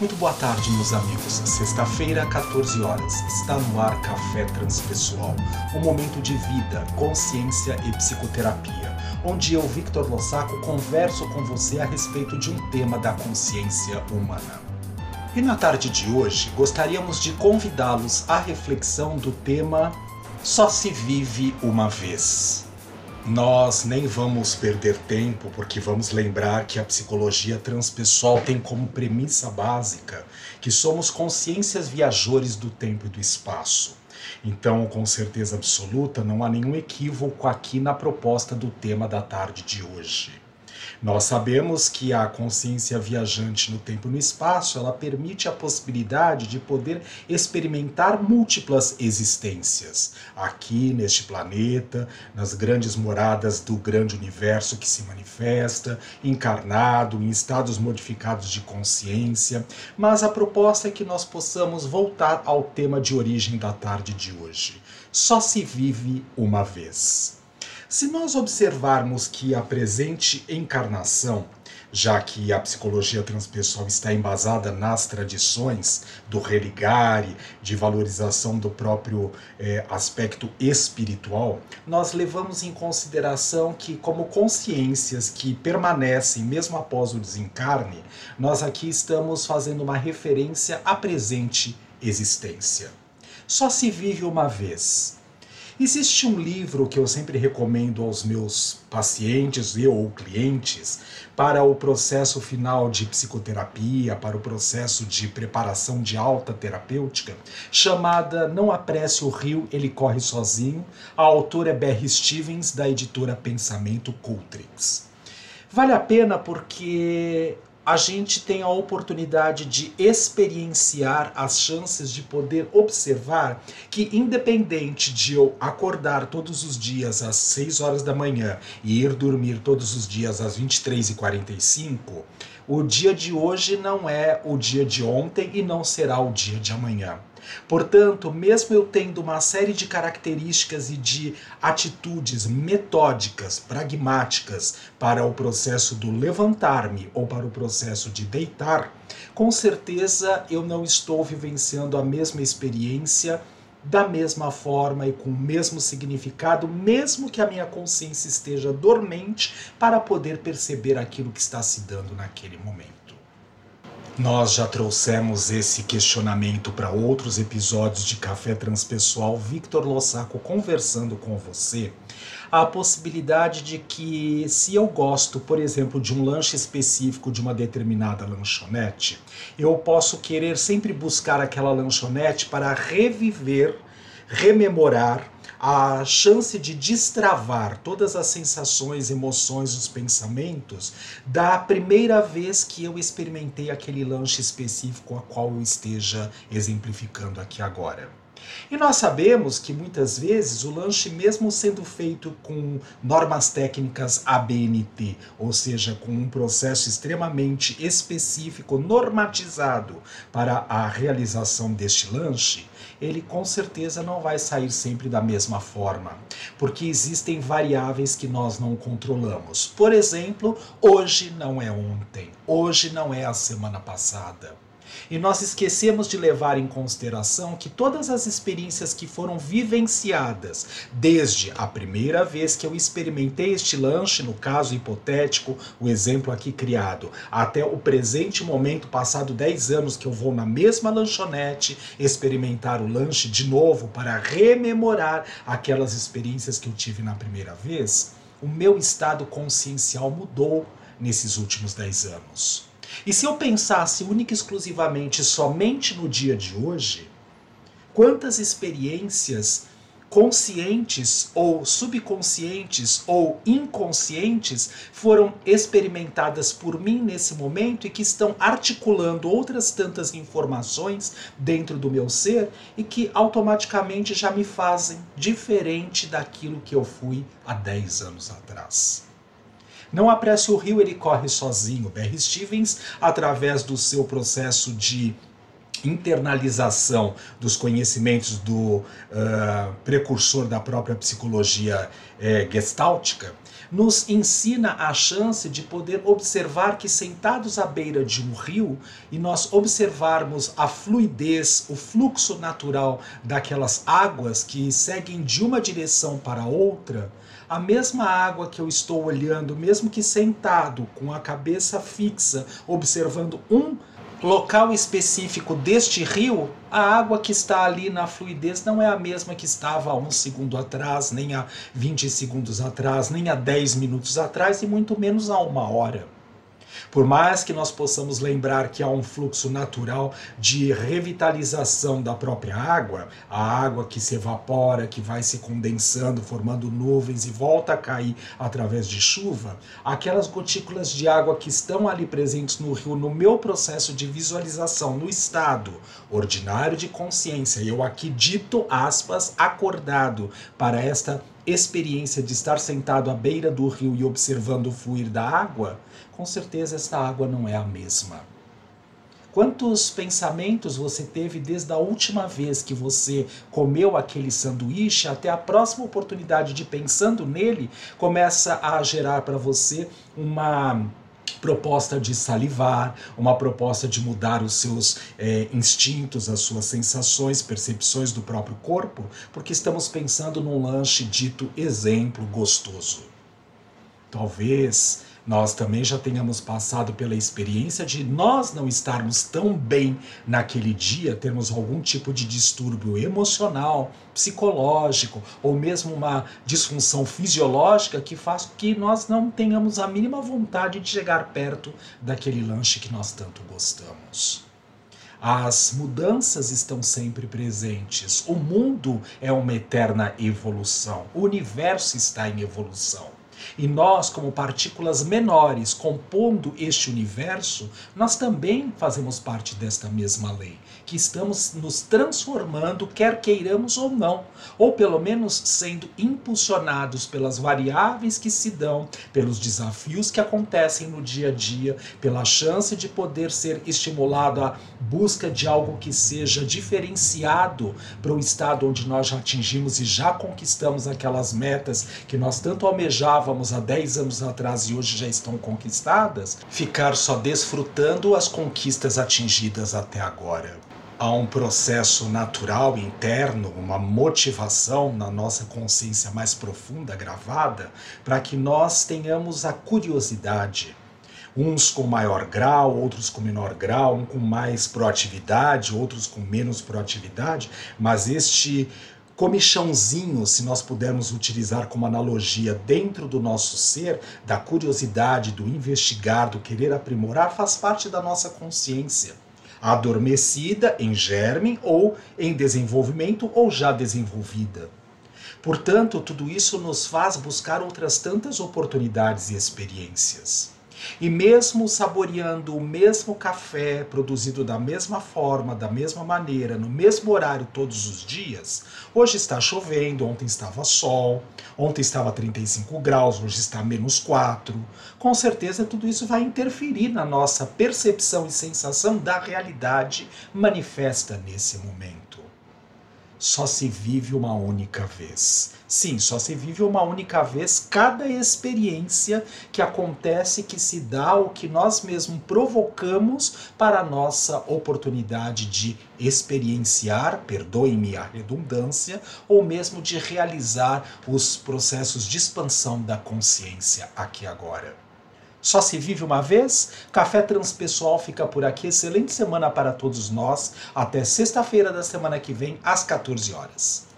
Muito boa tarde, meus amigos. Sexta-feira, 14 horas. Está no ar Café Transpessoal, um momento de vida, consciência e psicoterapia, onde eu, Victor Lossaco, converso com você a respeito de um tema da consciência humana. E na tarde de hoje, gostaríamos de convidá-los à reflexão do tema Só se vive uma vez. Nós nem vamos perder tempo, porque vamos lembrar que a psicologia transpessoal tem como premissa básica que somos consciências viajores do tempo e do espaço. Então, com certeza absoluta, não há nenhum equívoco aqui na proposta do tema da tarde de hoje. Nós sabemos que a consciência viajante no tempo e no espaço, ela permite a possibilidade de poder experimentar múltiplas existências, aqui neste planeta, nas grandes moradas do grande universo que se manifesta, encarnado em estados modificados de consciência, mas a proposta é que nós possamos voltar ao tema de origem da tarde de hoje. Só se vive uma vez. Se nós observarmos que a presente encarnação, já que a psicologia transpessoal está embasada nas tradições do religare, de valorização do próprio eh, aspecto espiritual, nós levamos em consideração que, como consciências que permanecem mesmo após o desencarne, nós aqui estamos fazendo uma referência à presente existência. Só se vive uma vez. Existe um livro que eu sempre recomendo aos meus pacientes e ou clientes para o processo final de psicoterapia, para o processo de preparação de alta terapêutica, chamada Não Apresse o Rio, Ele Corre Sozinho. A autora é Barry Stevens, da editora Pensamento Cultrix. Vale a pena porque a gente tem a oportunidade de experienciar as chances de poder observar que, independente de eu acordar todos os dias às 6 horas da manhã e ir dormir todos os dias às 23h45, o dia de hoje não é o dia de ontem e não será o dia de amanhã. Portanto, mesmo eu tendo uma série de características e de atitudes metódicas, pragmáticas para o processo do levantar-me ou para o processo de deitar, com certeza eu não estou vivenciando a mesma experiência da mesma forma e com o mesmo significado, mesmo que a minha consciência esteja dormente, para poder perceber aquilo que está se dando naquele momento. Nós já trouxemos esse questionamento para outros episódios de Café Transpessoal. Victor Lossaco conversando com você a possibilidade de que, se eu gosto, por exemplo, de um lanche específico de uma determinada lanchonete, eu posso querer sempre buscar aquela lanchonete para reviver, rememorar a chance de destravar todas as sensações, emoções, os pensamentos da primeira vez que eu experimentei aquele lanche específico a qual eu esteja exemplificando aqui agora. E nós sabemos que muitas vezes o lanche, mesmo sendo feito com normas técnicas ABNT, ou seja, com um processo extremamente específico, normatizado para a realização deste lanche, ele com certeza não vai sair sempre da mesma forma, porque existem variáveis que nós não controlamos. Por exemplo, hoje não é ontem, hoje não é a semana passada. E nós esquecemos de levar em consideração que todas as experiências que foram vivenciadas, desde a primeira vez que eu experimentei este lanche, no caso hipotético, o exemplo aqui criado, até o presente momento, passado 10 anos que eu vou na mesma lanchonete experimentar o lanche de novo para rememorar aquelas experiências que eu tive na primeira vez, o meu estado consciencial mudou nesses últimos 10 anos. E se eu pensasse única e exclusivamente somente no dia de hoje, quantas experiências conscientes ou subconscientes ou inconscientes foram experimentadas por mim nesse momento e que estão articulando outras tantas informações dentro do meu ser e que automaticamente já me fazem diferente daquilo que eu fui há 10 anos atrás. Não apresse o rio, ele corre sozinho. Barry Stevens, através do seu processo de internalização dos conhecimentos do uh, precursor da própria psicologia uh, gestáltica, nos ensina a chance de poder observar que sentados à beira de um rio e nós observarmos a fluidez, o fluxo natural daquelas águas que seguem de uma direção para outra, a mesma água que eu estou olhando, mesmo que sentado com a cabeça fixa, observando um local específico deste rio, a água que está ali na fluidez não é a mesma que estava há um segundo atrás, nem há 20 segundos atrás, nem há 10 minutos atrás e muito menos há uma hora. Por mais que nós possamos lembrar que há um fluxo natural de revitalização da própria água, a água que se evapora, que vai se condensando, formando nuvens e volta a cair através de chuva, aquelas gotículas de água que estão ali presentes no rio, no meu processo de visualização, no estado ordinário de consciência, eu aqui dito aspas, acordado para esta experiência de estar sentado à beira do rio e observando o fluir da água, com certeza esta água não é a mesma. Quantos pensamentos você teve desde a última vez que você comeu aquele sanduíche até a próxima oportunidade de pensando nele começa a gerar para você uma proposta de salivar, uma proposta de mudar os seus é, instintos, as suas sensações, percepções do próprio corpo, porque estamos pensando num lanche dito exemplo gostoso. Talvez nós também já tenhamos passado pela experiência de nós não estarmos tão bem naquele dia, termos algum tipo de distúrbio emocional, psicológico ou mesmo uma disfunção fisiológica que faz que nós não tenhamos a mínima vontade de chegar perto daquele lanche que nós tanto gostamos. As mudanças estão sempre presentes. O mundo é uma eterna evolução. O universo está em evolução. E nós, como partículas menores compondo este universo, nós também fazemos parte desta mesma lei, que estamos nos transformando, quer queiramos ou não, ou pelo menos sendo impulsionados pelas variáveis que se dão, pelos desafios que acontecem no dia a dia, pela chance de poder ser estimulado à busca de algo que seja diferenciado para o estado onde nós já atingimos e já conquistamos aquelas metas que nós tanto almejávamos estávamos há 10 anos atrás e hoje já estão conquistadas, ficar só desfrutando as conquistas atingidas até agora. Há um processo natural interno, uma motivação na nossa consciência mais profunda, gravada, para que nós tenhamos a curiosidade, uns com maior grau, outros com menor grau, um com mais proatividade, outros com menos proatividade, mas este comichãozinho, se nós pudermos utilizar como analogia dentro do nosso ser, da curiosidade, do investigar, do querer aprimorar, faz parte da nossa consciência. Adormecida, em germe ou em desenvolvimento ou já desenvolvida. Portanto, tudo isso nos faz buscar outras tantas oportunidades e experiências. E mesmo saboreando o mesmo café produzido da mesma forma, da mesma maneira, no mesmo horário todos os dias, hoje está chovendo, ontem estava sol, ontem estava 35 graus, hoje está menos 4. Com certeza tudo isso vai interferir na nossa percepção e sensação da realidade manifesta nesse momento só se vive uma única vez. Sim, só se vive uma única vez cada experiência que acontece, que se dá, ou que nós mesmos provocamos para a nossa oportunidade de experienciar, perdoe-me a redundância, ou mesmo de realizar os processos de expansão da consciência aqui agora. Só se vive uma vez? Café Transpessoal fica por aqui. Excelente semana para todos nós. Até sexta-feira da semana que vem, às 14 horas.